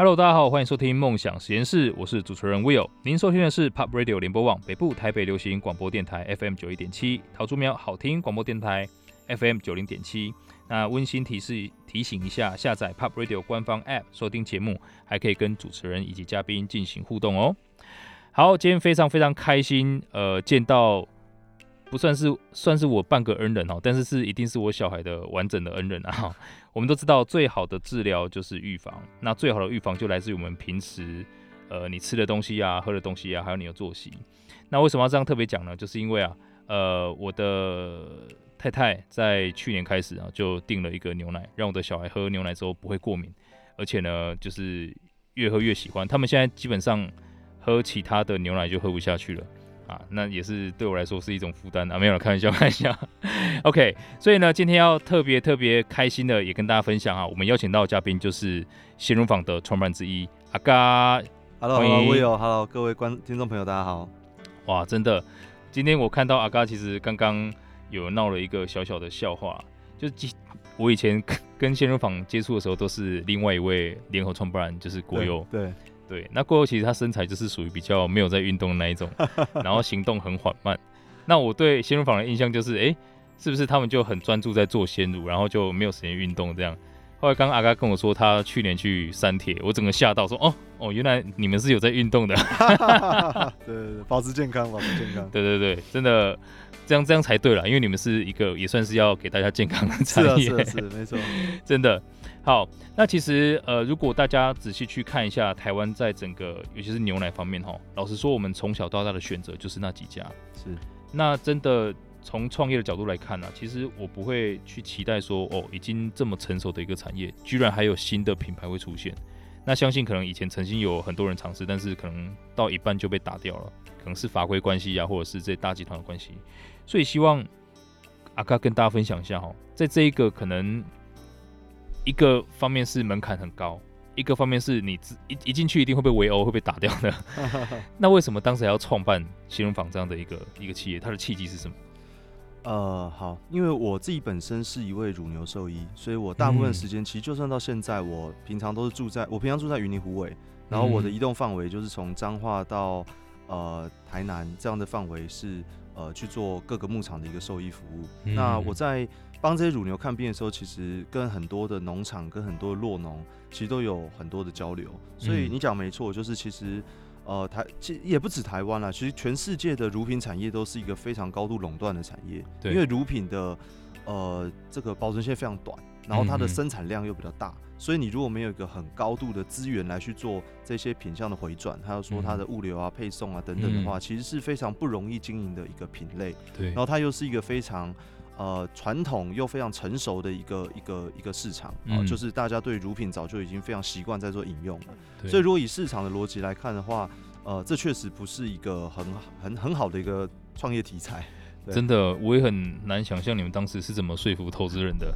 Hello，大家好，欢迎收听梦想实验室，我是主持人 Will。您收听的是 Pop Radio 联播网北部台北流行广播电台 FM 九一点七，桃竹苗好听广播电台 FM 九零点七。那温馨提示提醒一下，下载 Pop Radio 官方 App 收听节目，还可以跟主持人以及嘉宾进行互动哦。好，今天非常非常开心，呃，见到不算是算是我半个恩人哦，但是是一定是我小孩的完整的恩人啊。我们都知道，最好的治疗就是预防。那最好的预防就来自于我们平时，呃，你吃的东西啊，喝的东西啊，还有你的作息。那为什么要这样特别讲呢？就是因为啊，呃，我的太太在去年开始啊，就订了一个牛奶，让我的小孩喝牛奶之后不会过敏，而且呢，就是越喝越喜欢。他们现在基本上喝其他的牛奶就喝不下去了。啊，那也是对我来说是一种负担啊，没有了，开玩笑，开玩笑。OK，所以呢，今天要特别特别开心的，也跟大家分享啊，我们邀请到的嘉宾就是鲜乳坊的创办人之一阿嘎。Hello，Hello，Will，Hello，各位观听众朋友，大家好。哇，真的，今天我看到阿嘎，其实刚刚有闹了一个小小的笑话，就是我以前跟鲜乳坊接触的时候，都是另外一位联合创办人，就是国优。对。对，那过后其实他身材就是属于比较没有在运动的那一种，然后行动很缓慢。那我对鲜乳坊的印象就是，哎，是不是他们就很专注在做鲜乳，然后就没有时间运动这样？后来刚刚阿嘎跟我说他去年去三铁，我整个吓到说，哦哦，原来你们是有在运动的。对对对，保持健康，保持健康。对对对，真的这样这样才对了，因为你们是一个也算是要给大家健康的产业，是啊，是，是没错，真的。好，那其实呃，如果大家仔细去看一下台湾在整个，尤其是牛奶方面哈，老实说，我们从小到大的选择就是那几家。是，那真的从创业的角度来看呢、啊，其实我不会去期待说，哦，已经这么成熟的一个产业，居然还有新的品牌会出现。那相信可能以前曾经有很多人尝试，但是可能到一半就被打掉了，可能是法规关系呀、啊，或者是这大集团的关系。所以希望阿嘎跟大家分享一下哈，在这一个可能。一个方面是门槛很高，一个方面是你一一进去一定会被围殴，会被打掉的。那为什么当时还要创办新荣坊这样的一个一个企业？它的契机是什么？呃，好，因为我自己本身是一位乳牛兽医，所以我大部分时间其实就算到现在，我平常都是住在我平常住在云林湖尾，然后我的移动范围就是从彰化到呃台南这样的范围是呃去做各个牧场的一个兽医服务。嗯、那我在帮这些乳牛看病的时候，其实跟很多的农场、跟很多的落农，其实都有很多的交流。所以你讲没错，就是其实，呃，台其实也不止台湾啦，其实全世界的乳品产业都是一个非常高度垄断的产业。对。因为乳品的，呃，这个保存线非常短，然后它的生产量又比较大，所以你如果没有一个很高度的资源来去做这些品相的回转，还有说它的物流啊、配送啊等等的话，其实是非常不容易经营的一个品类。对。然后它又是一个非常。呃，传统又非常成熟的一个一个一个市场啊、呃，就是大家对乳品早就已经非常习惯在做饮用了。所以，如果以市场的逻辑来看的话，呃，这确实不是一个很很很好的一个创业题材。真的，我也很难想象你们当时是怎么说服投资人的，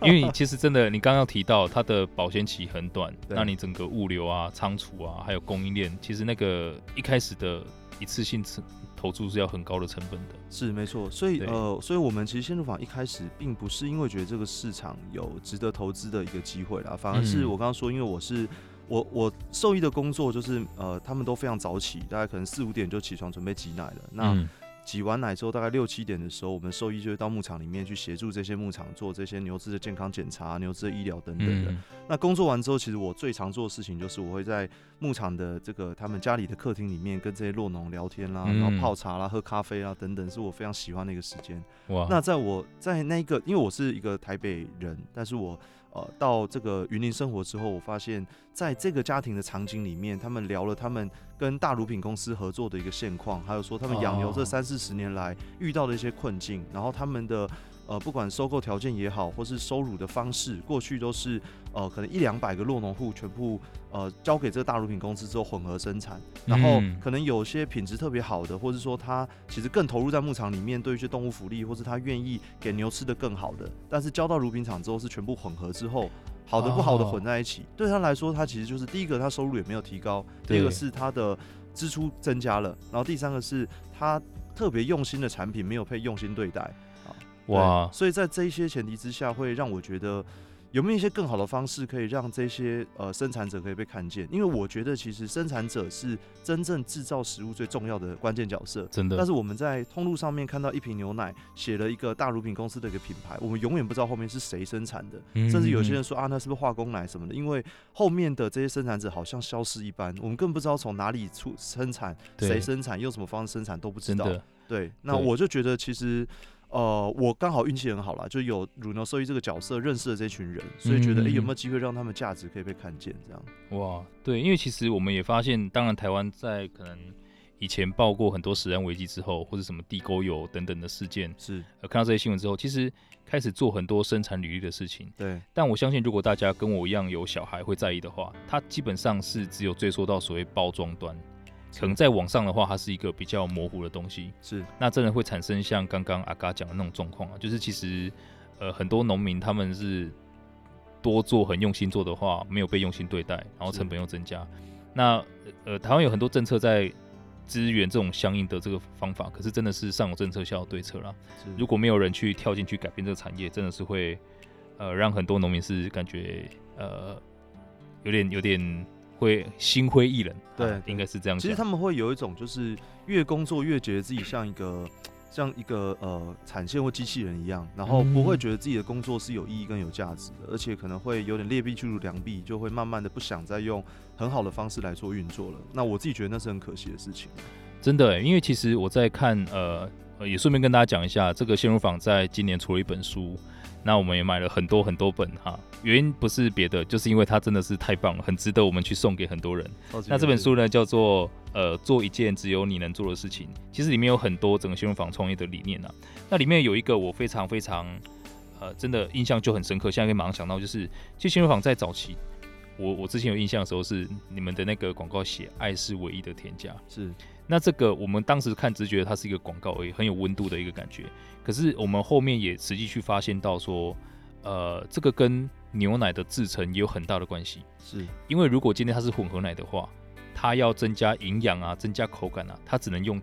因为其实真的，你刚刚提到它的保鲜期很短，那你整个物流啊、仓储啊，还有供应链，其实那个一开始的一次性投注是要很高的成本的，是没错。所以呃，所以我们其实先入坊一开始并不是因为觉得这个市场有值得投资的一个机会啦，反而是我刚刚说，因为我是我我兽医的工作就是呃，他们都非常早起，大概可能四五点就起床准备挤奶了。那、嗯挤完奶之后，大概六七点的时候，我们兽医就会到牧场里面去协助这些牧场做这些牛只的健康检查、牛只的医疗等等的。嗯、那工作完之后，其实我最常做的事情就是我会在牧场的这个他们家里的客厅里面跟这些落农聊天啦，嗯、然后泡茶啦、喝咖啡啦等等，是我非常喜欢的一个时间。哇！那在我在那个，因为我是一个台北人，但是我。呃，到这个云林生活之后，我发现在这个家庭的场景里面，他们聊了他们跟大乳品公司合作的一个现况，还有说他们养牛这三四十年来遇到的一些困境，然后他们的。呃，不管收购条件也好，或是收乳的方式，过去都是呃，可能一两百个落农户全部呃交给这个大乳品公司之后混合生产，然后可能有些品质特别好的，或是说他其实更投入在牧场里面，对一些动物福利，或是他愿意给牛吃的更好的，但是交到乳品厂之后是全部混合之后，好的不好的混在一起，对他来说，他其实就是第一个，他收入也没有提高，第二个是他的支出增加了，然后第三个是他特别用心的产品没有被用心对待。哇！所以在这一些前提之下，会让我觉得有没有一些更好的方式可以让这些呃生产者可以被看见？因为我觉得其实生产者是真正制造食物最重要的关键角色，真的。但是我们在通路上面看到一瓶牛奶写了一个大乳品公司的一个品牌，我们永远不知道后面是谁生产的，嗯嗯嗯，甚至有些人说啊，那是不是化工奶什么的？因为后面的这些生产者好像消失一般，我们更不知道从哪里出生产，谁生产，用什么方式生产都不知道。对，那我就觉得其实。呃，我刚好运气很好啦，就有乳牛兽医这个角色，认识了这群人，所以觉得哎、欸，有没有机会让他们价值可以被看见？这样哇，对，因为其实我们也发现，当然台湾在可能以前报过很多食安危机之后，或者什么地沟油等等的事件，是呃看到这些新闻之后，其实开始做很多生产履历的事情。对，但我相信，如果大家跟我一样有小孩会在意的话，它基本上是只有追溯到所谓包装端。可能在网上的话，它是一个比较模糊的东西，是那真的会产生像刚刚阿嘎讲的那种状况啊，就是其实呃很多农民他们是多做很用心做的话，没有被用心对待，然后成本又增加。那呃台湾有很多政策在支援这种相应的这个方法，可是真的是上有政策下有对策啦。如果没有人去跳进去改变这个产业，真的是会呃让很多农民是感觉呃有点有点。会心灰意冷，对，啊、应该是这样。其实他们会有一种，就是越工作越觉得自己像一个像一个呃产线或机器人一样，然后不会觉得自己的工作是有意义跟有价值的，而且可能会有点劣币驱逐良币，就会慢慢的不想再用很好的方式来做运作了。那我自己觉得那是很可惜的事情。真的，因为其实我在看，呃，也顺便跟大家讲一下，这个鲜乳坊在今年出了一本书。那我们也买了很多很多本哈，原因不是别的，就是因为它真的是太棒了，很值得我们去送给很多人。那这本书呢，叫做呃做一件只有你能做的事情。其实里面有很多整个新闻坊创业的理念啊。那里面有一个我非常非常呃真的印象就很深刻，现在可以马上想到就是，其实新闻坊在早期，我我之前有印象的时候是你们的那个广告写“爱是唯一的添加”，是。那这个我们当时看只觉得它是一个广告而已，很有温度的一个感觉。可是我们后面也实际去发现到说，呃，这个跟牛奶的制成也有很大的关系。是因为如果今天它是混合奶的话，它要增加营养啊，增加口感啊，它只能用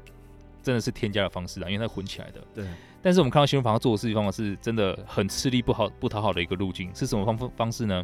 真的是添加的方式啊，因为它混起来的。对。但是我们看到新闻坊做的事情方法是真的很吃力不好不讨好的一个路径，是什么方方式呢？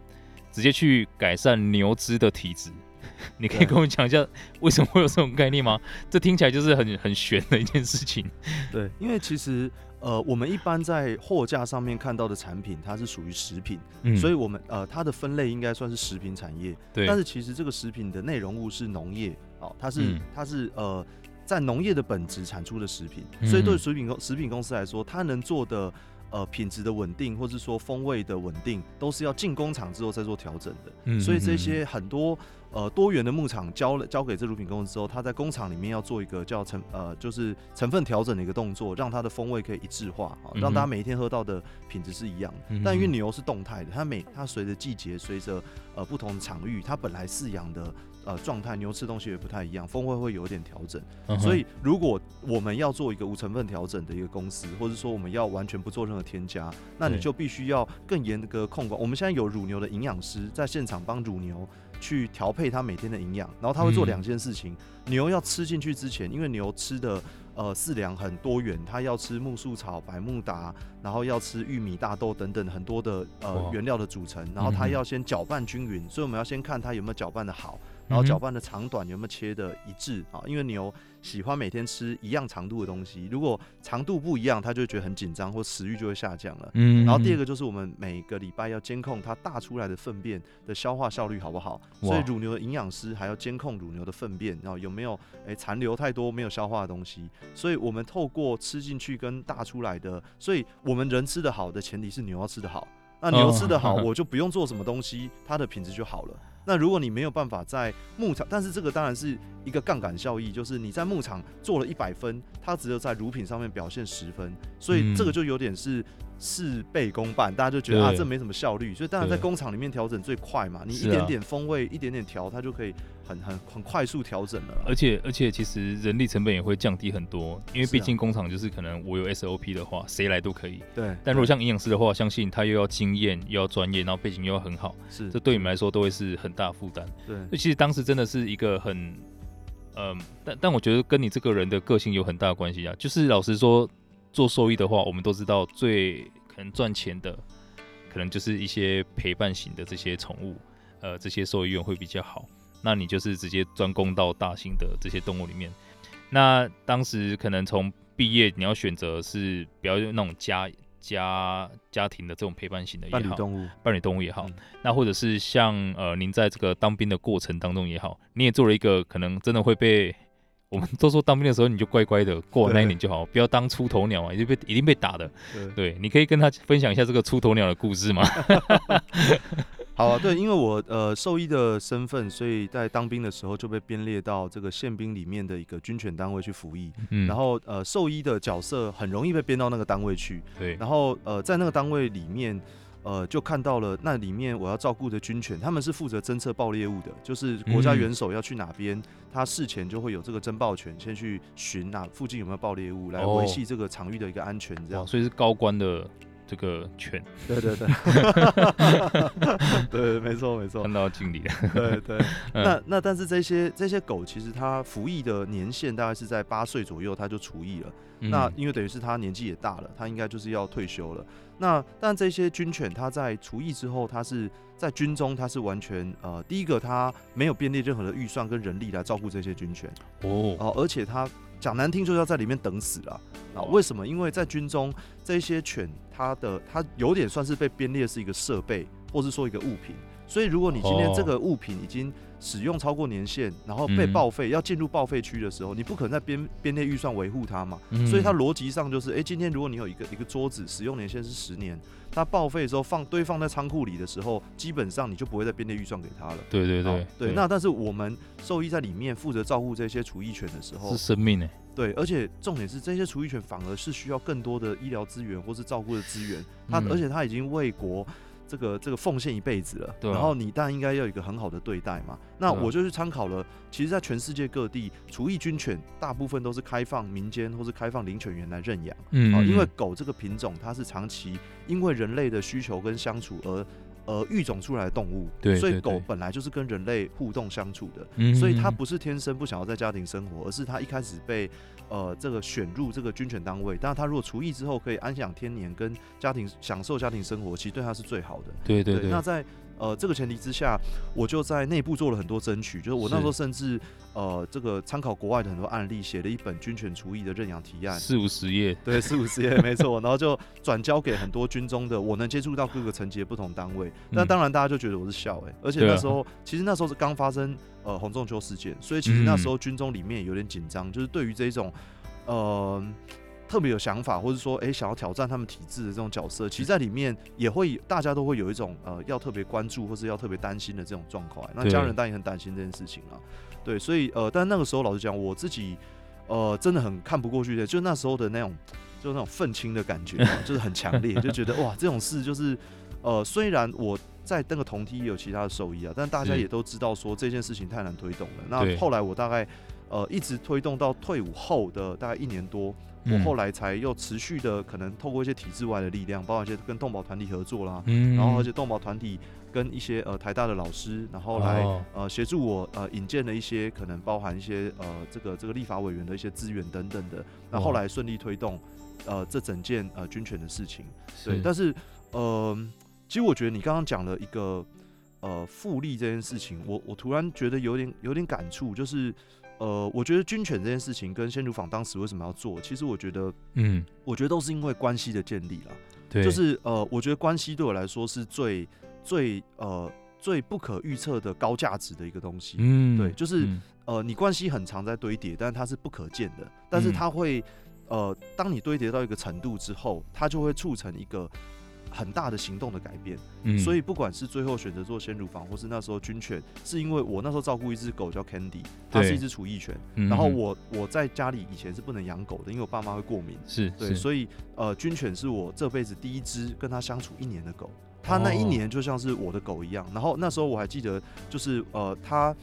直接去改善牛只的体质。你可以跟我讲一下为什么会有这种概念吗？这听起来就是很很玄的一件事情。对，因为其实呃，我们一般在货架上面看到的产品，它是属于食品，嗯，所以我们呃，它的分类应该算是食品产业。对。但是其实这个食品的内容物是农业，哦，它是、嗯、它是呃，在农业的本质产出的食品，所以对食品公食品公司来说，它能做的。呃，品质的稳定，或是说风味的稳定，都是要进工厂之后再做调整的。嗯，所以这些很多呃多元的牧场交了交给这乳品公司之后，他在工厂里面要做一个叫成呃就是成分调整的一个动作，让它的风味可以一致化啊，让大家每一天喝到的品质是一样的。嗯，但因为牛是动态的，它每它随着季节，随着呃不同的场域，它本来饲养的。呃，状态牛吃东西也不太一样，风味会有一点调整。Uh. 所以，如果我们要做一个无成分调整的一个公司，或者说我们要完全不做任何添加，那你就必须要更严格控管。我们现在有乳牛的营养师在现场帮乳牛去调配它每天的营养，然后它会做两件事情：嗯、牛要吃进去之前，因为牛吃的呃饲粮很多元，它要吃木薯草、百慕达，然后要吃玉米、大豆等等很多的呃原料的组成，然后它要先搅拌均匀，所以我们要先看它有没有搅拌的好。然后搅拌的长短有没有切的一致啊？因为牛喜欢每天吃一样长度的东西，如果长度不一样，它就会觉得很紧张，或食欲就会下降了。嗯。然后第二个就是我们每个礼拜要监控它大出来的粪便的消化效率好不好？所以乳牛的营养师还要监控乳牛的粪便，然后有没有诶残留太多没有消化的东西。所以我们透过吃进去跟大出来的，所以我们人吃得好的前提是牛要吃得好。那牛吃得好，我就不用做什么东西，它的品质就好了。那如果你没有办法在牧场，但是这个当然是一个杠杆效益，就是你在牧场做了一百分，它只有在乳品上面表现十分，所以这个就有点是。事倍功半，大家就觉得啊，这没什么效率，所以当然在工厂里面调整最快嘛。你一点点风味，啊、一点点调，它就可以很很很快速调整了。而且而且，其实人力成本也会降低很多，因为毕竟工厂就是可能我有 SOP 的话，谁来都可以。对。但如果像营养师的话，相信他又要经验，又要专业，然后背景又要很好，是这对你们来说都会是很大负担。对。所以其实当时真的是一个很，嗯、呃，但但我觉得跟你这个人的个性有很大的关系啊。就是老实说，做兽医的话，我们都知道最。可能赚钱的，可能就是一些陪伴型的这些宠物，呃，这些兽医院会比较好。那你就是直接专攻到大型的这些动物里面。那当时可能从毕业，你要选择是不要用那种家家家庭的这种陪伴型的也好，伴侣动物，伴侣动物也好。嗯、那或者是像呃，您在这个当兵的过程当中也好，你也做了一个可能真的会被。我们都说当兵的时候你就乖乖的过那一年就好，不要当出头鸟啊，一定被一定被打的。对，对，你可以跟他分享一下这个出头鸟的故事吗？好啊，对，因为我呃兽医的身份，所以在当兵的时候就被编列到这个宪兵里面的一个军犬单位去服役。嗯，然后呃兽医的角色很容易被编到那个单位去。对，然后呃在那个单位里面。呃，就看到了那里面我要照顾的军犬，他们是负责侦测爆猎物的，就是国家元首要去哪边，他、嗯、事前就会有这个侦爆犬先去寻哪附近有没有爆猎物，来维系这个场域的一个安全，这样。所以是高官的这个犬。对对对。对，没错没错。看到经理了。对对。那那但是这些这些狗其实它服役的年限大概是在八岁左右，它就除役了。嗯、那因为等于是它年纪也大了，它应该就是要退休了。那但这些军犬，它在除役之后，它是在军中，它是完全呃，第一个它没有编列任何的预算跟人力来照顾这些军犬哦，哦、呃，而且它讲难听就是要在里面等死了啊？为什么？因为在军中这些犬，它的它有点算是被编列是一个设备，或是说一个物品，所以如果你今天这个物品已经使用超过年限，然后被报废，要进入报废区的时候，你不可能在编编列预算维护它嘛。所以它逻辑上就是，哎，今天如果你有一个一个桌子使用年限是十年，它报废的时候放堆放在仓库里的时候，基本上你就不会再编列预算给它了。对对对对。那但是我们兽医在里面负责照顾这些厨役犬的时候，是生命哎。对，而且重点是这些厨役犬反而是需要更多的医疗资源或是照顾的资源。它而且它已经为国。这个这个奉献一辈子了，对啊，然后你当然应该要有一个很好的对待嘛。那我就去参考了，其实，在全世界各地，厨艺军犬大部分都是开放民间或是开放领犬员来认养，嗯，嗯，因为狗这个品种它是长期因为人类的需求跟相处而。呃，育种出来的动物，对，所以狗本来就是跟人类互动相处的，嗯，所以它不是天生不想要在家庭生活，而是它一开始被呃这个选入这个军犬单位，但是它如果除役之后可以安享天年，跟家庭享受家庭生活，其实对它是最好的。对，对，那在。呃，这个前提之下，我就在内部做了很多争取，就是我那时候甚至呃，这个参考国外的很多案例，写了一本军犬厨艺的认养提案，四五十页，对，四五十页，没错，然后就转交给很多军中的我能接触到各个层级的不同单位，那、嗯、当然大家就觉得我是笑哎、欸，而且那时候、啊、其实那时候是刚发生呃洪仲秋事件，所以其实那时候军中里面有点紧张，就是对于这种呃。特别有想法，或者说，哎、欸，想要挑战他们体制的这种角色，其实在里面也会，大家都会有一种呃，要特别关注，或是要特别担心的这种状况。那家人当然也很担心这件事情啊。对，所以呃，但那个时候老实讲，我自己呃，真的很看不过去的，就那时候的那种，就那种愤青的感觉，就是很强烈，就觉得哇，这种事就是呃，虽然我在那个同梯也有其他的受益啊，但大家也都知道说这件事情太难推动了。那后来我大概呃，一直推动到退伍后的大概一年多。我后来才又持续的可能透过一些体制外的力量，包括一些跟动保团体合作啦，嗯，然后而且动保团体跟一些呃台大的老师，然后来呃协助我呃引荐了一些可能包含一些呃这个这个立法委员的一些资源等等的，那后来顺利推动呃这整件呃军权的事情，对，但是呃其实我觉得你刚刚讲了一个呃复利这件事情，我我突然觉得有点有点感触，就是。呃，我觉得军犬这件事情跟鲜乳坊当时为什么要做？其实我觉得，嗯，我觉得都是因为关系的建立啦。对，就是呃，我觉得关系对我来说是最最呃最不可预测的高价值的一个东西。嗯，对，就是、嗯、呃，你关系很常在堆叠，但是它是不可见的，但是它会呃，当你堆叠到一个程度之后，它就会促成一个。很大的行动的改变，嗯，所以不管是最后选择做鲜乳房，或是那时候军犬，是因为我那时候照顾一只狗叫 Candy，它是一只厨艺犬，然后我我在家里以前是不能养狗的，因为我爸妈会过敏，是对，所以呃军犬是我这辈子第一只跟它相处一年的狗，它那一年就像是我的狗一样，然后那时候我还记得就是呃它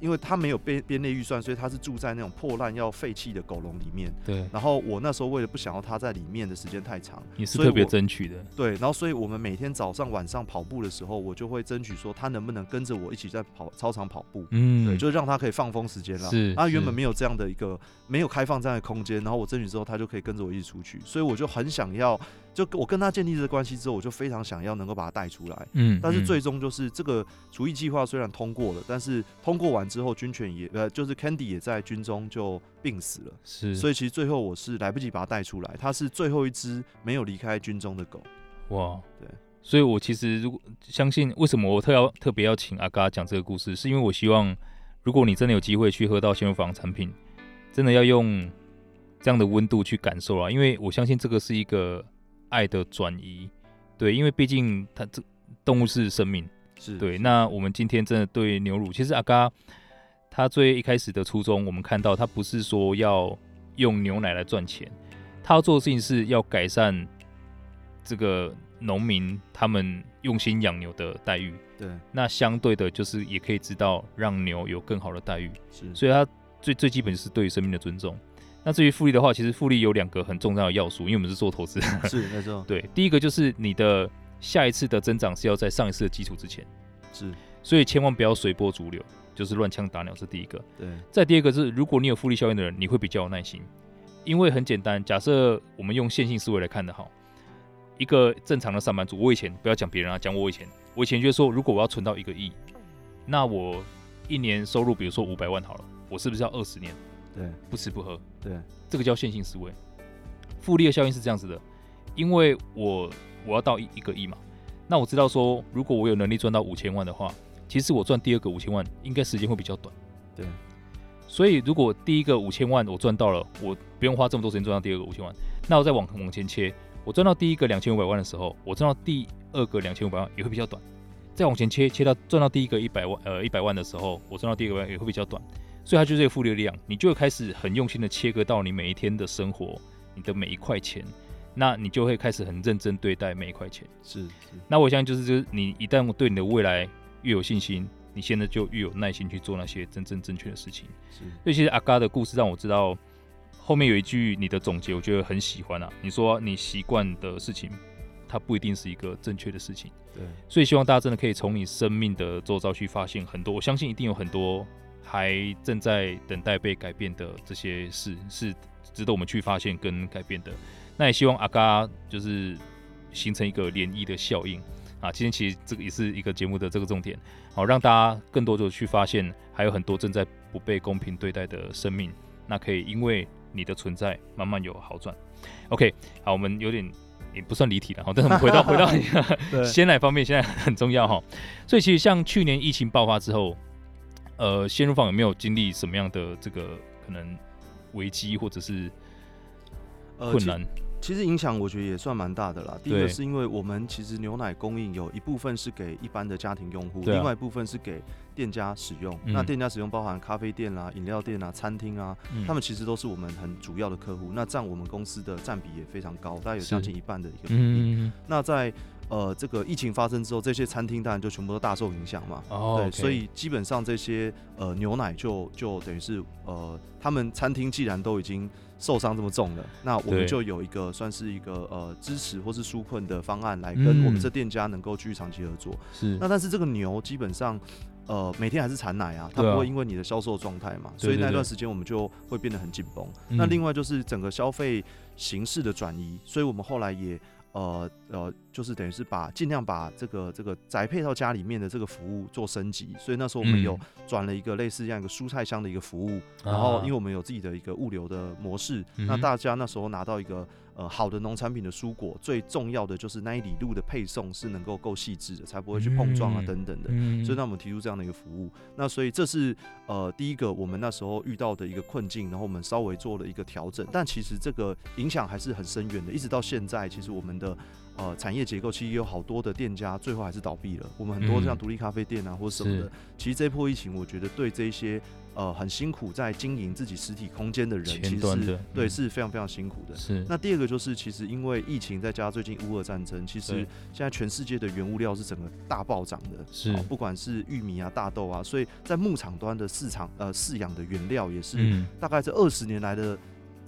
因为他没有编编列预算，所以他是住在那种破烂要废弃的狗笼里面。对。然后我那时候为了不想要他在里面的时间太长，你是特别争取的。对。然后所以我们每天早上晚上跑步的时候，我就会争取说他能不能跟着我一起在跑操场跑步。嗯。对，就让他可以放风时间了。是。他原本没有这样的一个没有开放这样的空间，然后我争取之后，他就可以跟着我一起出去。所以我就很想要，就我跟他建立这个关系之后，我就非常想要能够把他带出来。嗯。但是最终就是这个厨艺计划虽然通过了，但是通过完之后，军犬也呃，就是 Candy 也在军中就病死了。是，所以其实最后我是来不及把它带出来，它是最后一只没有离开军中的狗。哇，对，所以我其实如果相信，为什么我特要特别要请阿嘎讲这个故事，是因为我希望，如果你真的有机会去喝到鲜乳坊产品，真的要用这样的温度去感受啊，因为我相信这个是一个爱的转移。对，因为毕竟它这动物是生命。是对，那我们今天真的对牛乳，其实阿嘎他最一开始的初衷，我们看到他不是说要用牛奶来赚钱，他要做的事情是要改善这个农民他们用心养牛的待遇。对，那相对的，就是也可以知道让牛有更好的待遇。是，所以他最最基本是对于生命的尊重。那至于复利的话，其实复利有两个很重要的要素，因为我们是做投资。是，没错。对，第一个就是你的。下一次的增长是要在上一次的基础之前，是，所以千万不要随波逐流，就是乱枪打鸟是第一个。对，再第二个是，如果你有复利效应的人，你会比较有耐心，因为很简单，假设我们用线性思维来看的哈，一个正常的上班族，我以前不要讲别人啊，讲我以前，我以前就是说，如果我要存到一个亿，那我一年收入比如说五百万好了，我是不是要二十年？对，不吃不喝，对，这个叫线性思维。复利的效应是这样子的，因为我。我要到一一个亿嘛，那我知道说，如果我有能力赚到五千万的话，其实我赚第二个五千万应该时间会比较短。对，所以如果第一个五千万我赚到了，我不用花这么多时间赚到第二个五千万，那我再往往前切，我赚到第一个两千五百万的时候，我赚到第二个两千五百万也会比较短。再往前切，切到赚到第一个一百万呃一百万的时候，我赚到第二个万也会比较短。所以它就是这个复利的力量，你就会开始很用心的切割到你每一天的生活，你的每一块钱。那你就会开始很认真对待每一块钱。是，是。那我相信就是，就是你一旦对你的未来越有信心，你现在就越有耐心去做那些真正正确的事情。是。所以其实阿嘎的故事让我知道，后面有一句你的总结，我觉得很喜欢啊。你说你习惯的事情，它不一定是一个正确的事情。对。所以希望大家真的可以从你生命的周遭去发现很多，我相信一定有很多还正在等待被改变的这些事，是值得我们去发现跟改变的。那也希望阿嘎就是形成一个涟漪的效应啊！今天其实这个也是一个节目的这个重点，好让大家更多的去发现，还有很多正在不被公平对待的生命，那可以因为你的存在慢慢有好转。OK，好，我们有点也不算离题了，好，但是我们回到 回到鲜奶方面，现在很重要哈。所以其实像去年疫情爆发之后，呃，鲜乳坊有没有经历什么样的这个可能危机或者是困难？呃其实影响我觉得也算蛮大的啦。第一个是因为我们其实牛奶供应有一部分是给一般的家庭用户，另外一部分是给店家使用。那店家使用包含咖啡店啦、饮料店啊、餐厅啊，他们其实都是我们很主要的客户。那占我们公司的占比也非常高，大概有将近一半的一个比例。那在呃这个疫情发生之后，这些餐厅当然就全部都大受影响嘛。对，所以基本上这些呃牛奶就就等于是呃他们餐厅既然都已经。受伤这么重了，那我们就有一个算是一个呃支持或是纾困的方案，来跟我们这店家能够继续长期合作。是，那但是这个牛基本上呃每天还是产奶啊，它不会因为你的销售状态嘛，所以那段时间我们就会变得很紧绷。那另外就是整个消费形式的转移，所以我们后来也。呃呃，就是等于是把尽量把这个这个宅配到家里面的这个服务做升级，所以那时候我们有转了一个类似这样一个蔬菜箱的一个服务，然后因为我们有自己的一个物流的模式，那大家那时候拿到一个。呃，好的农产品的蔬果，最重要的就是那一里路的配送是能够够细致的，才不会去碰撞啊等等的。嗯嗯、所以，那我们提出这样的一个服务。那所以这是呃第一个我们那时候遇到的一个困境，然后我们稍微做了一个调整。但其实这个影响还是很深远的，一直到现在，其实我们的呃产业结构，其实有好多的店家最后还是倒闭了。我们很多像独立咖啡店啊，或者什么的，其实这一波疫情，我觉得对这些。呃，很辛苦在经营自己实体空间的人，其实是对是非常非常辛苦的。是。那第二个就是，其实因为疫情，再加上最近乌俄战争，其实现在全世界的原物料是整个大暴涨的。是。不管是玉米啊、大豆啊，所以在牧场端的市场呃饲养的原料也是大概这二十年来的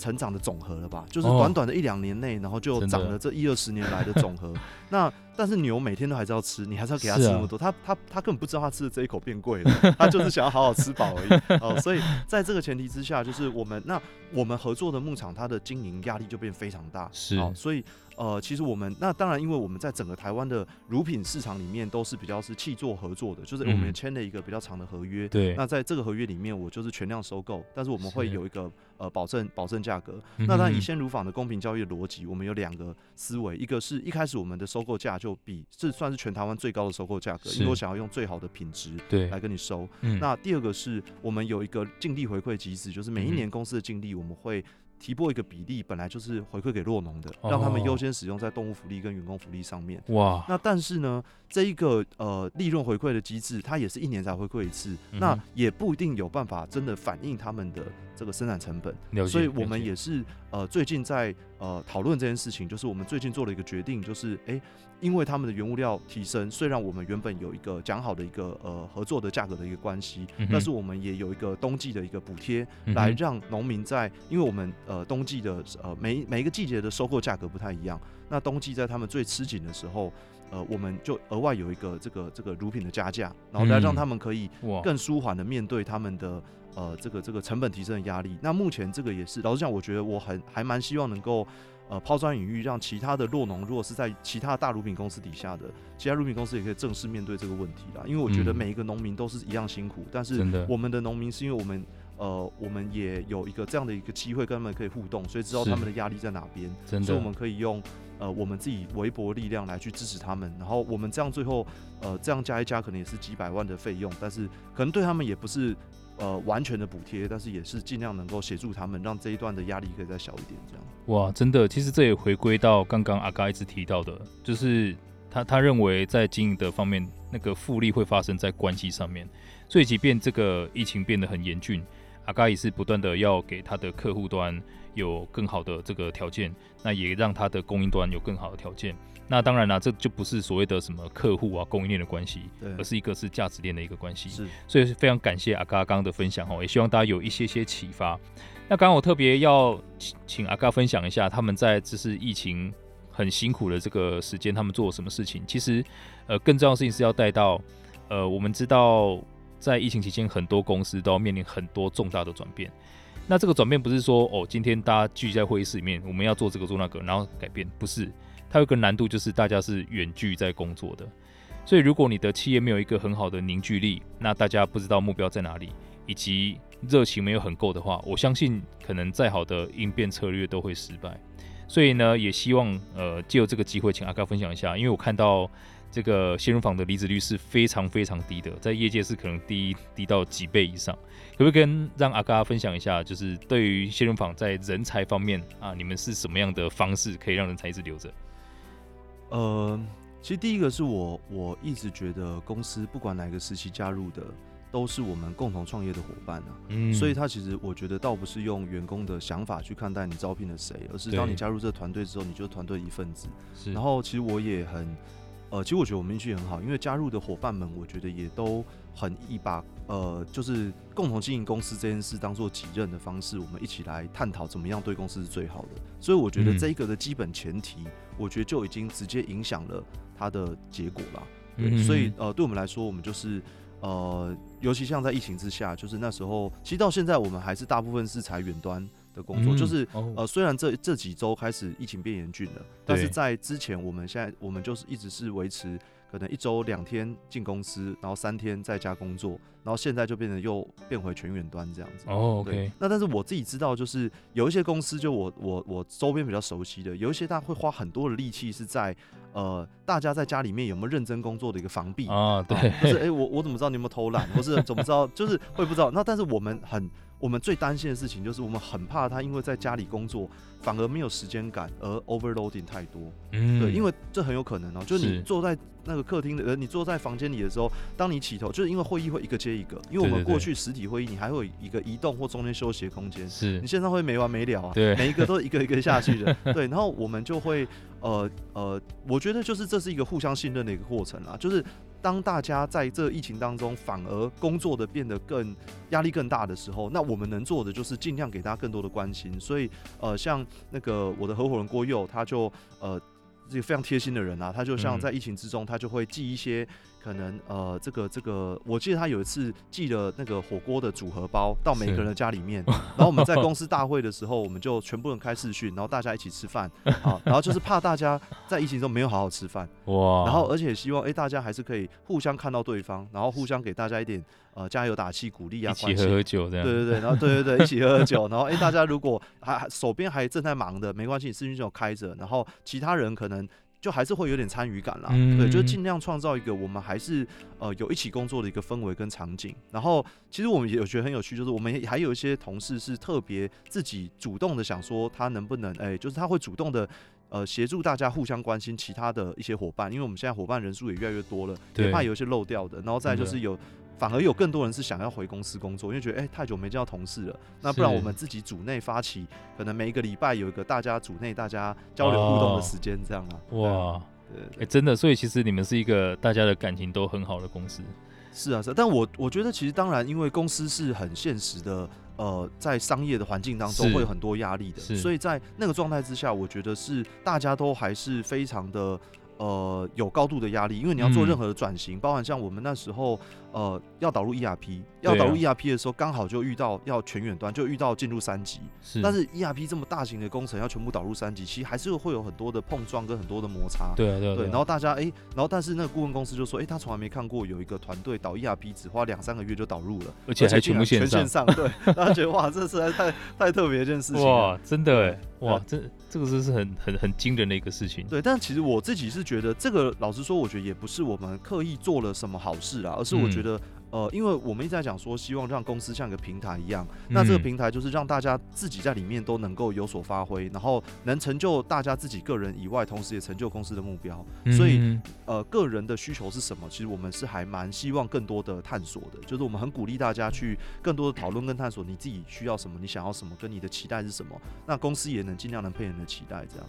成长的总和了吧？就是短短的一两年内，然后就涨了这一二十年来的总和。那但是牛每天都还是要吃，你还是要给它吃那么多，它它它根本不知道它吃的这一口变贵了，它就是想要好好吃饱而已。哦，所以在这个前提之下，就是我们那我们合作的牧场，它的经营压力就变非常大。是，哦所以。呃，其实我们那当然，因为我们在整个台湾的乳品市场里面都是比较是气作合作的，就是我们签了一个比较长的合约。对、嗯。那在这个合约里面，我就是全量收购，但是我们会有一个呃保证保证价格。嗯、那当然以鲜乳坊的公平交易的逻辑，我们有两个思维，一个是一开始我们的收购价就比这算是全台湾最高的收购价格，因为我想要用最好的品质对来跟你收。那第二个是我们有一个净利回馈机制，就是每一年公司的净利我们会。提拨一个比例，本来就是回馈给酪农的，让他们优先使用在动物福利跟员工福利上面。哇，那但是呢，这一个呃利润回馈的机制，它也是一年才回馈一次，嗯、那也不一定有办法真的反映他们的这个生产成本。所以我们也是呃最近在呃讨论这件事情，就是我们最近做了一个决定，就是哎。欸因为他们的原物料提升，虽然我们原本有一个讲好的一个呃合作的价格的一个关系，嗯、但是我们也有一个冬季的一个补贴，来让农民在，因为我们呃冬季的呃每每一个季节的收购价格不太一样，那冬季在他们最吃紧的时候，呃我们就额外有一个这个这个乳品的加价，然后来让他们可以更舒缓的面对他们的呃这个这个成本提升的压力。那目前这个也是老实讲，我觉得我很还蛮希望能够。呃，抛砖引玉，让其他的弱农，如果是在其他大乳品公司底下的其他乳品公司，也可以正式面对这个问题啦。因为我觉得每一个农民都是一样辛苦，嗯、但是我们的农民是因为我们呃，我们也有一个这样的一个机会跟他们可以互动，所以知道他们的压力在哪边，所以我们可以用呃我们自己微薄力量来去支持他们。然后我们这样最后呃这样加一加，可能也是几百万的费用，但是可能对他们也不是。呃，完全的补贴，但是也是尽量能够协助他们，让这一段的压力可以再小一点，这样。哇，真的，其实这也回归到刚刚阿嘎一直提到的，就是他他认为在经营的方面，那个复利会发生在关系上面，所以即便这个疫情变得很严峻，阿嘎也是不断的要给他的客户端有更好的这个条件，那也让他的供应端有更好的条件。那当然了，这就不是所谓的什么客户啊、供应链的关系，而是一个是价值链的一个关系。是，所以非常感谢阿嘎刚刚的分享哦，也希望大家有一些些启发。那刚刚我特别要请阿嘎分享一下，他们在这是疫情很辛苦的这个时间，他们做了什么事情？其实，呃，更重要的事情是要带到，呃，我们知道在疫情期间，很多公司都要面临很多重大的转变。那这个转变不是说哦，今天大家聚在会议室里面，我们要做这个做那个，然后改变，不是。它有个难度，就是大家是远距在工作的，所以如果你的企业没有一个很好的凝聚力，那大家不知道目标在哪里，以及热情没有很够的话，我相信可能再好的应变策略都会失败。所以呢，也希望呃借由这个机会，请阿嘎分享一下，因为我看到这个鲜乳坊的离职率是非常非常低的，在业界是可能低低到几倍以上。可不可以跟让阿嘎分享一下，就是对于新人坊在人才方面啊，你们是什么样的方式可以让人才一直留着？呃，其实第一个是我我一直觉得公司不管哪个时期加入的，都是我们共同创业的伙伴啊。嗯，所以他其实我觉得倒不是用员工的想法去看待你招聘了谁，而是当你加入这个团队之后，你就是团队一份子。是。然后其实我也很，呃，其实我觉得我们运气很好，因为加入的伙伴们，我觉得也都很一把呃，就是共同经营公司这件事当做己任的方式，我们一起来探讨怎么样对公司是最好的。所以我觉得这一个的基本前提。嗯我觉得就已经直接影响了它的结果了，对，嗯、所以呃，对我们来说，我们就是呃，尤其像在疫情之下，就是那时候，其实到现在我们还是大部分是采远端的工作，嗯、就是呃，虽然这这几周开始疫情变严峻了，但是在之前，我们现在我们就是一直是维持。可能一周两天进公司，然后三天在家工作，然后现在就变成又变回全远端这样子。哦、oh，OK。那但是我自己知道，就是有一些公司，就我我我周边比较熟悉的，有一些他会花很多的力气是在呃，大家在家里面有没有认真工作的一个防避啊？对，就是哎、欸，我我怎么知道你有没有偷懒？或是怎么知道？就是会不知道。那但是我们很。我们最担心的事情就是，我们很怕他因为在家里工作，反而没有时间感，而 overloading 太多。嗯，对，因为这很有可能哦、喔，就是你坐在那个客厅的，呃，你坐在房间里的时候，当你起头，就是因为会议会一个接一个，因为我们过去实体会议，你还会有一个移动或中间休息的空间，是。你线上会没完没了啊，对，每一个都一个一个下去的，对，然后我们就会，呃呃，我觉得就是这是一个互相信任的一个过程啊，就是。当大家在这疫情当中反而工作的变得更压力更大的时候，那我们能做的就是尽量给大家更多的关心。所以，呃，像那个我的合伙人郭佑，他就呃。是一个非常贴心的人啊，他就像在疫情之中，他就会寄一些可能呃，这个这个，我记得他有一次寄了那个火锅的组合包到每个人的家里面，然后我们在公司大会的时候，我们就全部人开视讯，然后大家一起吃饭 啊，然后就是怕大家在疫情中没有好好吃饭哇，然后而且希望哎、欸、大家还是可以互相看到对方，然后互相给大家一点。呃，加油打气，鼓励啊，一起喝喝酒这样。对对对，然后对对对，一起喝喝酒，然后哎、欸，大家如果还手边还正在忙的，没关系，你视讯就开着，然后其他人可能就还是会有点参与感啦。嗯、对，就尽量创造一个我们还是呃有一起工作的一个氛围跟场景。然后其实我们也有觉得很有趣，就是我们还有一些同事是特别自己主动的想说他能不能哎、欸，就是他会主动的呃协助大家互相关心其他的一些伙伴，因为我们现在伙伴人数也越来越多了，也怕有一些漏掉的。然后再就是有。反而有更多人是想要回公司工作，因为觉得哎、欸、太久没见到同事了，那不然我们自己组内发起，可能每一个礼拜有一个大家组内大家交流互动的时间，这样啊。哇，哎、欸，真的，所以其实你们是一个大家的感情都很好的公司。是啊，是啊，但我我觉得其实当然，因为公司是很现实的，呃，在商业的环境当中会有很多压力的，所以在那个状态之下，我觉得是大家都还是非常的。呃，有高度的压力，因为你要做任何的转型，嗯、包含像我们那时候，呃，要导入 ERP，要导入 ERP 的时候，刚好就遇到要全远端，就遇到进入三级。是，但是 ERP 这么大型的工程要全部导入三级，其实还是会有很多的碰撞跟很多的摩擦。对对对。然后大家哎、欸，然后但是那个顾问公司就说，哎、欸，他从来没看过有一个团队导 ERP 只花两三个月就导入了，而且还全部线上。线上对，大家觉得哇，这实在太太特别一件事情。哇，真的哎，哇，这这个真是很很很惊人的一个事情。对，但其实我自己是觉得这个老。老实说，我觉得也不是我们刻意做了什么好事啊，而是我觉得。呃，因为我们一直在讲说，希望让公司像一个平台一样，那这个平台就是让大家自己在里面都能够有所发挥，然后能成就大家自己个人以外，同时也成就公司的目标。所以，呃，个人的需求是什么？其实我们是还蛮希望更多的探索的，就是我们很鼓励大家去更多的讨论跟探索，你自己需要什么，你想要什么，跟你的期待是什么，那公司也能尽量能配合你的期待，这样。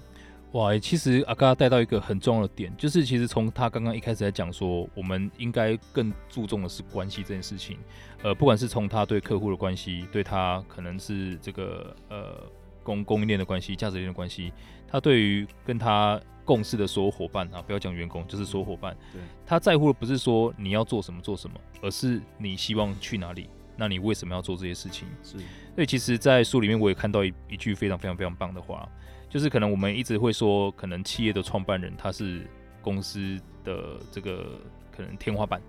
哇，欸、其实阿嘎带到一个很重要的点，就是其实从他刚刚一开始在讲说，我们应该更注重的是关系这件事情。呃，不管是从他对客户的关系，对他可能是这个呃供供应链的关系、价值链的关系，他对于跟他共事的所有伙伴啊，不要讲员工，就是所有伙伴，对，他在乎的不是说你要做什么做什么，而是你希望去哪里，那你为什么要做这些事情？是。所以其实，在书里面我也看到一一句非常非常非常棒的话。就是可能我们一直会说，可能企业的创办人他是公司的这个可能天花板，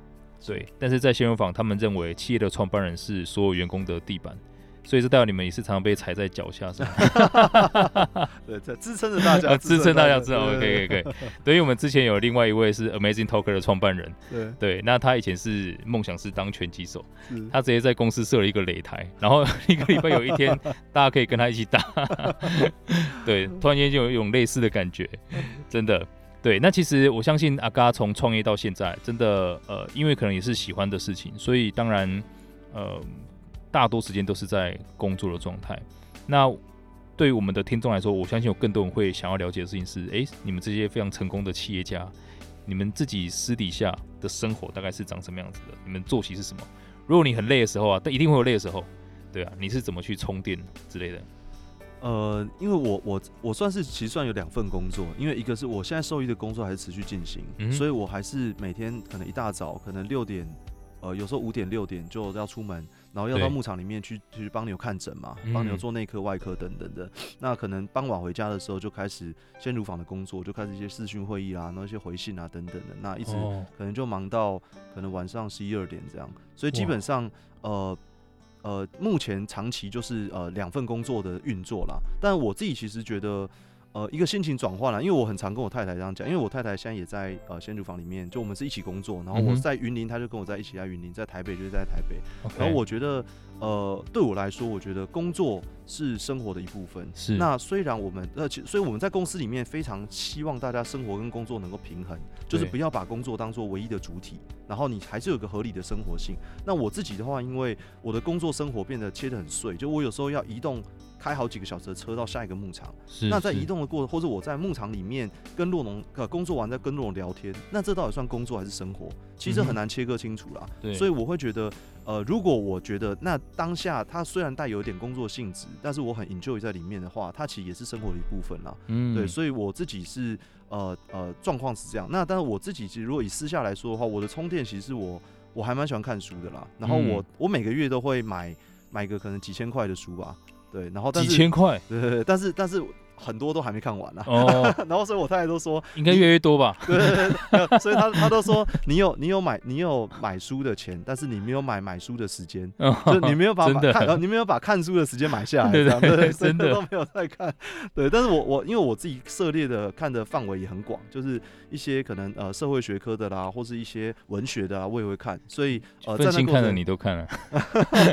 对。但是在新闻坊，他们认为企业的创办人是所有员工的地板。所以这代表你们也是常常被踩在脚下，是吗？对，在支撑着大家，支撑大家，知道吗？可以，可以。对于我们之前有另外一位是 Amazing Talker 的创办人，对，对，那他以前是梦想是当拳击手，他直接在公司设了一个擂台，然后 一个礼拜有一天，大家可以跟他一起打，对，突然间就有一种类似的感觉，真的，对。那其实我相信阿嘎从创业到现在，真的，呃，因为可能也是喜欢的事情，所以当然，呃。大多时间都是在工作的状态。那对于我们的听众来说，我相信有更多人会想要了解的事情是：诶，你们这些非常成功的企业家，你们自己私底下的生活大概是长什么样子的？你们作息是什么？如果你很累的时候啊，但一定会有累的时候，对啊，你是怎么去充电之类的？呃，因为我我我算是其实算有两份工作，因为一个是我现在受益的工作还是持续进行，嗯、所以我还是每天可能一大早可能六点，呃，有时候五点六点就要出门。然后要到牧场里面去去帮牛看诊嘛，帮牛做内科、外科等等的。那可能傍晚回家的时候就开始先乳房的工作，就开始一些视讯会议啊，然后一些回信啊等等的。那一直可能就忙到可能晚上十一二点这样。所以基本上呃呃，目前长期就是呃两份工作的运作啦。但我自己其实觉得呃一个心情转换了，因为我很常跟我太太这样讲，因为我太太现在也在呃鲜乳坊里面，就我们是一起工作，然后我在云林，她就跟我在一起在云林，在台北就是在台北.然后我觉得。呃，对我来说，我觉得工作是生活的一部分。是。那虽然我们呃，所以我们在公司里面非常希望大家生活跟工作能够平衡，就是不要把工作当做唯一的主体，然后你还是有个合理的生活性。那我自己的话，因为我的工作生活变得切得很碎，就我有时候要移动。开好几个小时的车到下一个牧场，是那在移动的过程，或者我在牧场里面跟洛农呃工作完再跟洛农聊天，那这到底算工作还是生活？其实很难切割清楚啦。对、嗯，所以我会觉得，呃，如果我觉得那当下它虽然带有一点工作性质，但是我很 enjoy 在里面的话，它其实也是生活的一部分啦。嗯，对，所以我自己是呃呃状况是这样。那但是我自己其实如果以私下来说的话，我的充电其实是我我还蛮喜欢看书的啦。然后我、嗯、我每个月都会买买个可能几千块的书吧。对，然后但是几千块，对对对，但是但是很多都还没看完呢。哦，然后所以我太太都说应该越来越多吧。对对对，所以他他都说你有你有买你有买书的钱，但是你没有买买书的时间，就你没有把 看你没有把看书的时间买下来，对对对，真的都没有在看。对，但是我我因为我自己涉猎的看的范围也很广，就是一些可能呃社会学科的啦，或是一些文学的啦，我也会看。所以呃，在那看的你都看了。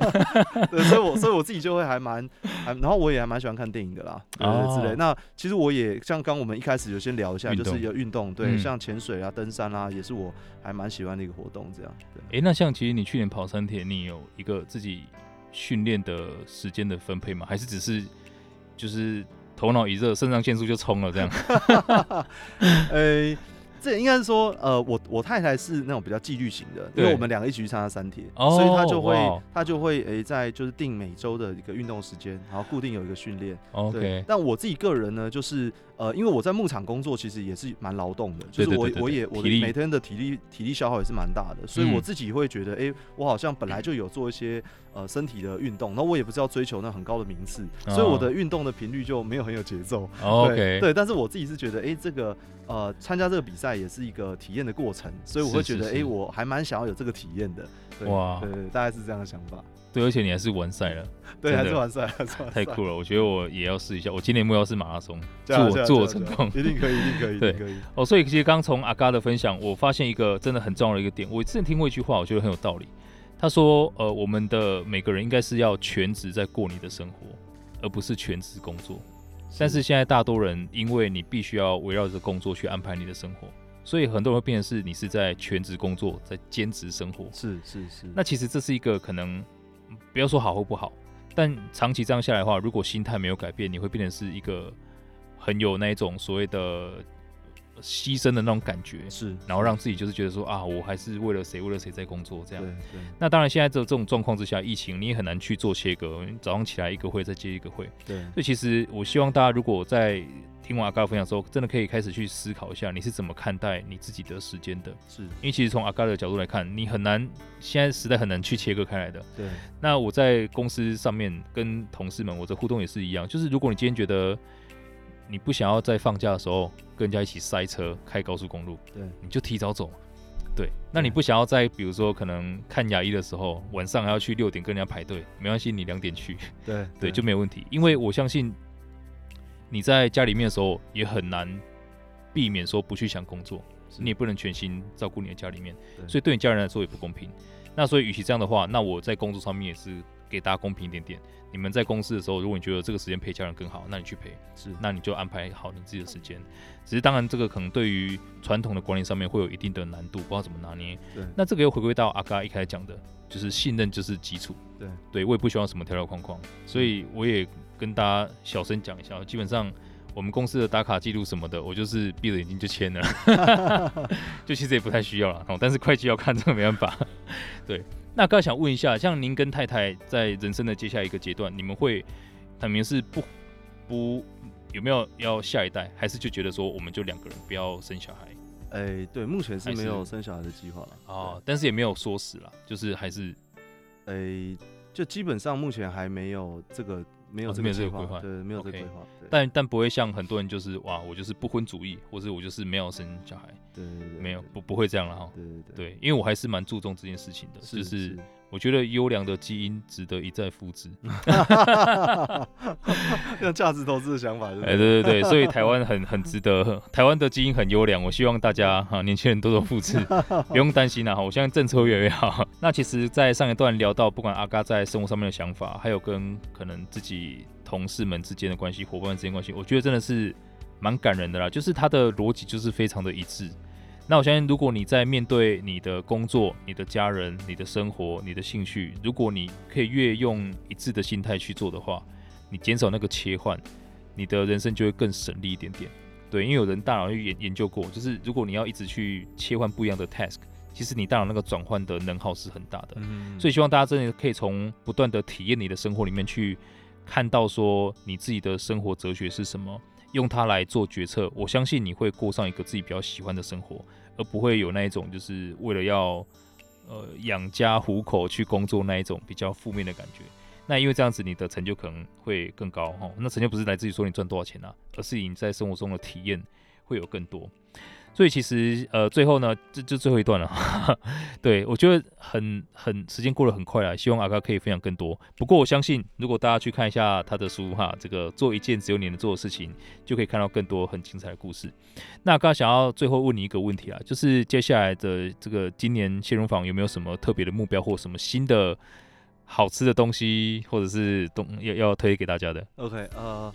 对，所以我所以我自己就会还蛮。然后我也还蛮喜欢看电影的啦，对对之类。那其实我也像刚我们一开始有先聊一下，就是有运动，对，像潜水啊、登山啊，也是我还蛮喜欢的一个活动。这样，对。哎，那像其实你去年跑三铁，你有一个自己训练的时间的分配吗？还是只是就是头脑一热，肾上腺素就冲了这样？哎。这应该是说，呃，我我太太是那种比较纪律型的，因为我们两个一起去参加三铁，哦、所以她就会她就会诶、欸、在就是定每周的一个运动时间，然后固定有一个训练。OK，对。但我自己个人呢，就是。呃，因为我在牧场工作，其实也是蛮劳动的，就是我我也我的每天的体力体力消耗也是蛮大的，所以我自己会觉得，哎、欸，我好像本来就有做一些呃身体的运动，那我也不是要追求那很高的名次，所以我的运动的频率就没有很有节奏。Oh. 对 OK，对，但是我自己是觉得，哎、欸，这个呃参加这个比赛也是一个体验的过程，所以我会觉得，哎、欸，我还蛮想要有这个体验的。对哇，对，对，对，大概是这样的想法。对，而且你还是完赛了，对，还是完赛，太酷了！我觉得我也要试一下。我今年目标是马拉松，祝我祝我成功，一定可以，一定可以，对，可以。哦，所以其实刚从阿嘎的分享，我发现一个真的很重要的一个点。我之前听过一句话，我觉得很有道理。他说：“呃，我们的每个人应该是要全职在过你的生活，而不是全职工作。是但是现在大多人，因为你必须要围绕着工作去安排你的生活，所以很多人会变成是你是在全职工作，在兼职生活。是是是。那其实这是一个可能。”不要说好或不好，但长期这样下来的话，如果心态没有改变，你会变成是一个很有那一种所谓的牺牲的那种感觉，是，然后让自己就是觉得说啊，我还是为了谁，为了谁在工作这样。对对。那当然，现在这这种状况之下，疫情你也很难去做切割，早上起来一个会，再接一个会。对。所以其实我希望大家如果在听完阿嘎的分享之后，真的可以开始去思考一下，你是怎么看待你自己的时间的？是，因为其实从阿嘎的角度来看，你很难，现在时代很难去切割开来的。对。那我在公司上面跟同事们，我的互动也是一样，就是如果你今天觉得你不想要在放假的时候跟人家一起塞车开高速公路，对，你就提早走。对。那你不想要在比如说可能看牙医的时候，晚上还要去六点跟人家排队，没关系，你两点去。对。对，对，就没有问题，因为我相信。你在家里面的时候也很难避免说不去想工作，你也不能全心照顾你的家里面，所以对你家人来说也不公平。那所以与其这样的话，那我在工作上面也是给大家公平一点点。你们在公司的时候，如果你觉得这个时间陪家人更好，那你去陪，是，那你就安排好你自己的时间。只是当然这个可能对于传统的管理上面会有一定的难度，不知道怎么拿捏。对，那这个又回归到阿嘎一开始讲的，就是信任就是基础。对，对我也不希望什么条条框框，所以我也。跟大家小声讲一下，基本上我们公司的打卡记录什么的，我就是闭着眼睛就签了，就其实也不太需要了。哦但是会计要看，这个没办法。对，那刚想问一下，像您跟太太在人生的接下来一个阶段，你们会坦明是不不有没有要下一代，还是就觉得说我们就两个人不要生小孩？哎、欸，对，目前是没有生小孩的计划了。哦，但是也没有说死了，就是还是，哎、欸，就基本上目前还没有这个。没有这个规划，对，没有这个规划。但但不会像很多人就是哇，我就是不婚主义，或者我就是没有生小孩。对对对，没有不不会这样了哈。对对对，对，因为我还是蛮注重这件事情的，就是我觉得优良的基因值得一再复制。用价值投资的想法，哎，对对对，所以台湾很很值得，台湾的基因很优良，我希望大家哈年轻人多多复制，不用担心啦哈，我相信政策越来越好。那其实，在上一段聊到，不管阿嘎在生活上面的想法，还有跟可能自己同事们之间的关系、伙伴们之间关系，我觉得真的是蛮感人的啦，就是他的逻辑就是非常的一致。那我相信，如果你在面对你的工作、你的家人、你的生活、你的兴趣，如果你可以越用一致的心态去做的话，你减少那个切换，你的人生就会更省力一点点。对，因为有人大脑去研研究过，就是如果你要一直去切换不一样的 task，其实你大脑那个转换的能耗是很大的。嗯。所以希望大家真的可以从不断的体验你的生活里面去看到说你自己的生活哲学是什么，用它来做决策。我相信你会过上一个自己比较喜欢的生活。而不会有那一种就是为了要呃养家糊口去工作那一种比较负面的感觉。那因为这样子，你的成就可能会更高哦。那成就不是来自于说你赚多少钱啊，而是你在生活中的体验会有更多。所以其实呃最后呢，这就最后一段了。对，我觉得很很时间过得很快啊，希望阿嘎可以分享更多。不过我相信，如果大家去看一下他的书哈，这个做一件只有你能做的事情，就可以看到更多很精彩的故事。那阿嘎想要最后问你一个问题啊，就是接下来的这个今年鲜乳坊有没有什么特别的目标或什么新的好吃的东西，或者是东要要推给大家的？OK，呃。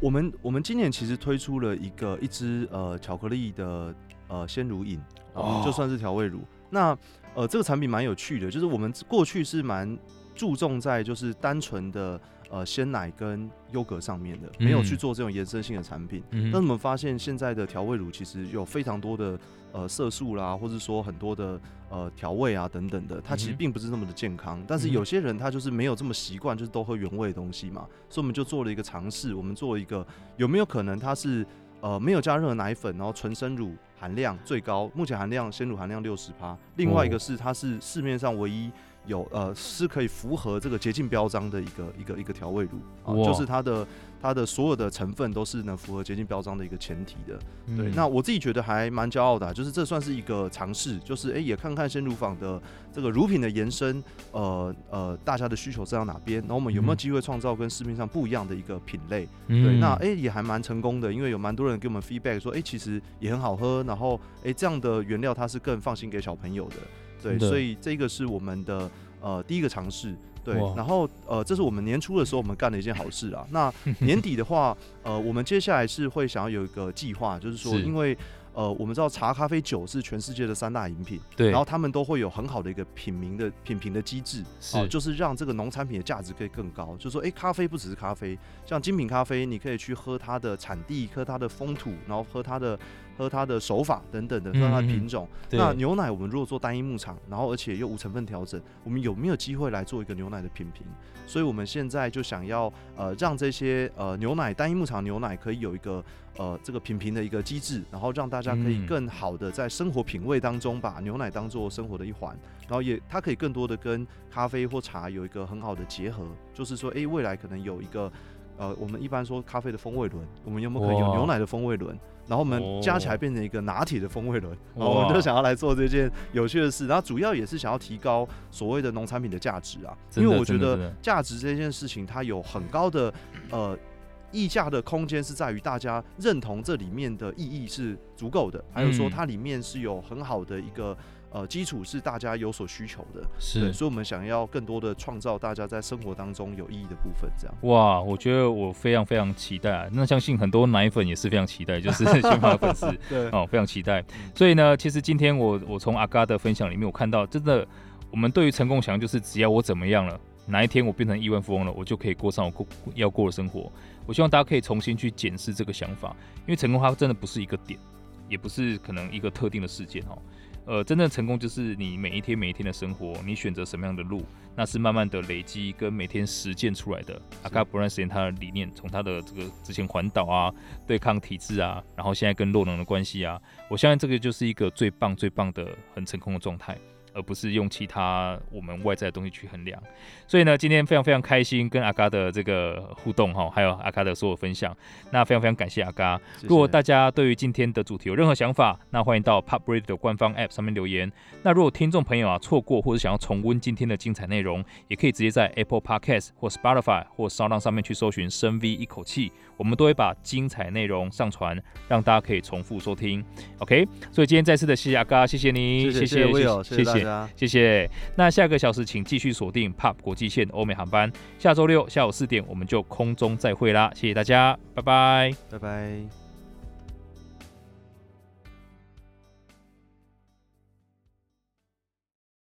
我们我们今年其实推出了一个一支呃巧克力的呃鲜乳饮，哦，就算是调味乳。那呃这个产品蛮有趣的，就是我们过去是蛮注重在就是单纯的呃鲜奶跟优格上面的，没有去做这种延伸性的产品。嗯，但我们发现现在的调味乳其实有非常多的。呃，色素啦，或者说很多的呃调味啊等等的，它其实并不是那么的健康。嗯、但是有些人他就是没有这么习惯，就是都喝原味的东西嘛。所以我们就做了一个尝试，我们做了一个有没有可能它是呃没有加任何奶粉，然后纯生乳含量最高，目前含量鲜乳含量六十趴。另外一个是它是市面上唯一有呃是可以符合这个洁净标章的一个一个一个调味乳啊，就是它的。它的所有的成分都是能符合洁净标章的一个前提的，对。嗯、那我自己觉得还蛮骄傲的、啊，就是这算是一个尝试，就是哎、欸，也看看鲜乳坊的这个乳品的延伸，呃呃，大家的需求在到哪边，然后我们有没有机会创造跟市面上不一样的一个品类？嗯、对，那哎、欸、也还蛮成功的，因为有蛮多人给我们 feedback 说，哎、欸，其实也很好喝，然后哎、欸、这样的原料它是更放心给小朋友的，对，所以这个是我们的呃第一个尝试。对，然后呃，这是我们年初的时候我们干的一件好事啊。那 年底的话，呃，我们接下来是会想要有一个计划，就是说，因为呃，我们知道茶、咖啡、酒是全世界的三大饮品，对，然后他们都会有很好的一个品名的品评的机制，啊、呃，就是让这个农产品的价值可以更高。就是说，哎，咖啡不只是咖啡，像精品咖啡，你可以去喝它的产地，喝它的风土，然后喝它的。喝它的手法等等的，喝它的品种。嗯、那牛奶我们如果做单一牧场，然后而且又无成分调整，我们有没有机会来做一个牛奶的品评？所以我们现在就想要呃让这些呃牛奶单一牧场牛奶可以有一个呃这个品评的一个机制，然后让大家可以更好的在生活品味当中把牛奶当做生活的一环，然后也它可以更多的跟咖啡或茶有一个很好的结合，就是说诶、欸，未来可能有一个呃我们一般说咖啡的风味轮，我们有没有可能有牛奶的风味轮？然后我们加起来变成一个拿铁的风味轮，然后我们就想要来做这件有趣的事。然后主要也是想要提高所谓的农产品的价值啊，因为我觉得价值这件事情它有很高的呃溢价的空间，是在于大家认同这里面的意义是足够的，还有说它里面是有很好的一个。呃，基础是大家有所需求的，是，所以我们想要更多的创造大家在生活当中有意义的部分，这样。哇，我觉得我非常非常期待啊！那相信很多奶粉也是非常期待，就是 新发的粉丝，对，哦，非常期待。所以呢，其实今天我我从阿嘎的分享里面，我看到真的，我们对于成功想就是只要我怎么样了，哪一天我变成亿万富翁了，我就可以过上我过要过的生活。我希望大家可以重新去检视这个想法，因为成功它真的不是一个点，也不是可能一个特定的事件哦。呃，真正成功就是你每一天每一天的生活，你选择什么样的路，那是慢慢的累积跟每天实践出来的。阿卡不断实验他的理念，从他的这个之前环岛啊，对抗体制啊，然后现在跟洛能的关系啊，我相信这个就是一个最棒最棒的很成功的状态。而不是用其他我们外在的东西去衡量。所以呢，今天非常非常开心跟阿嘎的这个互动哈，还有阿嘎的所有分享。那非常非常感谢阿嘎。谢谢。如果大家对于今天的主题有任何想法，那欢迎到 POP Radio 的官方 App 上面留言。那如果听众朋友啊错过或者想要重温今天的精彩内容，也可以直接在 Apple Podcast 或 Spotify 或 SoundOn 上面去搜寻“深 V 一口气”，我们都会把精彩内容上传，让大家可以重复收听。OK，所以今天再次的谢谢阿嘎，谢谢你，谢谢谢谢谢谢谢那下个小时请继续锁定 Pop 国际线欧美航班，下周六下午四点我们就空中再会啦，谢谢大家，拜拜，拜拜。